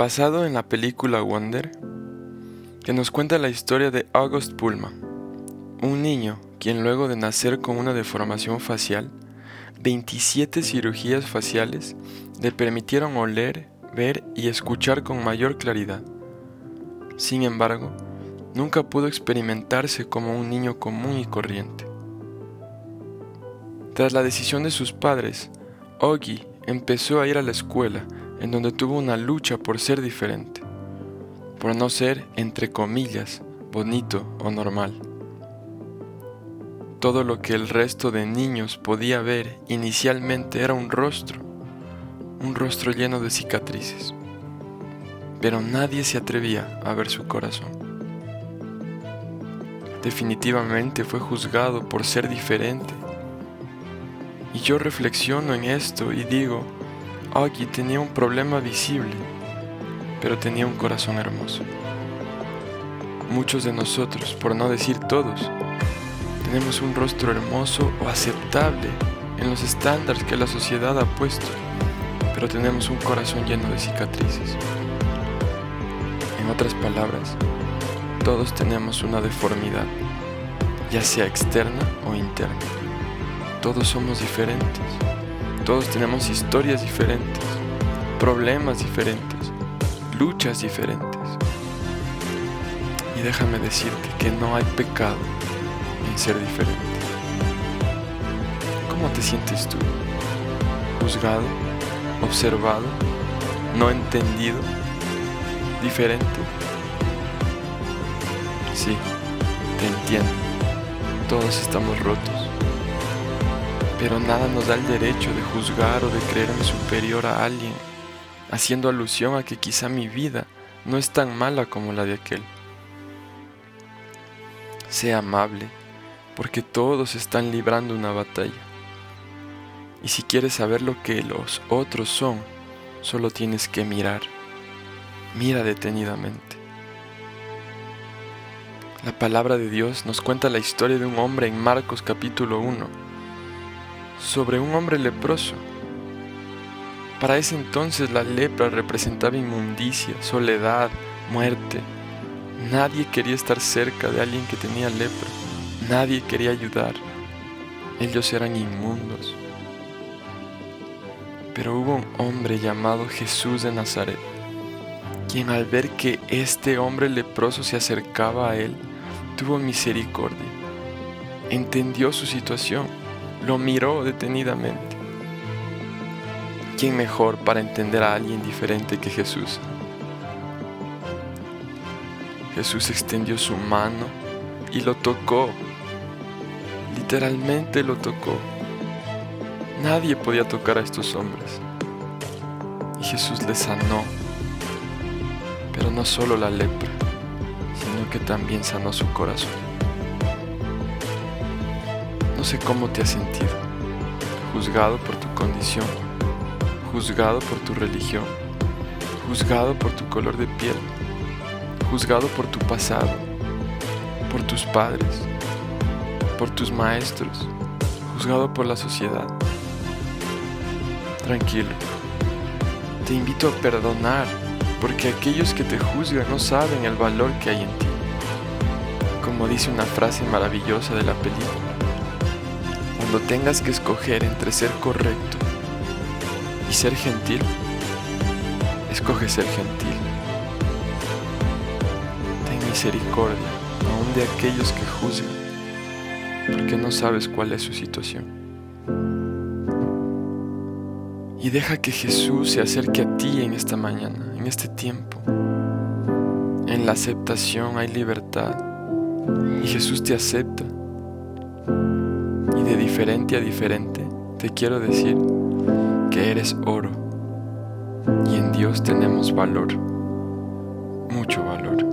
basado en la película Wonder, que nos cuenta la historia de August Pullman, un niño quien luego de nacer con una deformación facial, 27 cirugías faciales le permitieron oler, ver y escuchar con mayor claridad. Sin embargo, nunca pudo experimentarse como un niño común y corriente. Tras la decisión de sus padres, Oggy empezó a ir a la escuela en donde tuvo una lucha por ser diferente, por no ser, entre comillas, bonito o normal. Todo lo que el resto de niños podía ver inicialmente era un rostro, un rostro lleno de cicatrices, pero nadie se atrevía a ver su corazón. Definitivamente fue juzgado por ser diferente. Y yo reflexiono en esto y digo, Augie tenía un problema visible, pero tenía un corazón hermoso. Muchos de nosotros, por no decir todos, tenemos un rostro hermoso o aceptable en los estándares que la sociedad ha puesto, pero tenemos un corazón lleno de cicatrices. En otras palabras, todos tenemos una deformidad, ya sea externa o interna. Todos somos diferentes. Todos tenemos historias diferentes, problemas diferentes, luchas diferentes. Y déjame decirte que no hay pecado en ser diferente. ¿Cómo te sientes tú? ¿Juzgado? ¿Observado? ¿No entendido? ¿Diferente? Sí, te entiendo. Todos estamos rotos pero nada nos da el derecho de juzgar o de creerme superior a alguien, haciendo alusión a que quizá mi vida no es tan mala como la de aquel. Sea amable, porque todos están librando una batalla. Y si quieres saber lo que los otros son, solo tienes que mirar. Mira detenidamente. La palabra de Dios nos cuenta la historia de un hombre en Marcos capítulo 1 sobre un hombre leproso. Para ese entonces la lepra representaba inmundicia, soledad, muerte. Nadie quería estar cerca de alguien que tenía lepra. Nadie quería ayudar. Ellos eran inmundos. Pero hubo un hombre llamado Jesús de Nazaret, quien al ver que este hombre leproso se acercaba a él, tuvo misericordia. Entendió su situación lo miró detenidamente. ¿Quién mejor para entender a alguien diferente que Jesús? Jesús extendió su mano y lo tocó. Literalmente lo tocó. Nadie podía tocar a estos hombres. Y Jesús les sanó. No solo la lepra, sino que también sanó su corazón. No sé cómo te has sentido, juzgado por tu condición, juzgado por tu religión, juzgado por tu color de piel, juzgado por tu pasado, por tus padres, por tus maestros, juzgado por la sociedad. Tranquilo, te invito a perdonar porque aquellos que te juzgan no saben el valor que hay en ti. Como dice una frase maravillosa de la película, cuando tengas que escoger entre ser correcto y ser gentil, escoge ser gentil. Ten misericordia aún de aquellos que juzgan, porque no sabes cuál es su situación. Y deja que Jesús se acerque a ti en esta mañana, en este tiempo. En la aceptación hay libertad y Jesús te acepta y de diferente a diferente, te quiero decir que eres oro y en Dios tenemos valor, mucho valor.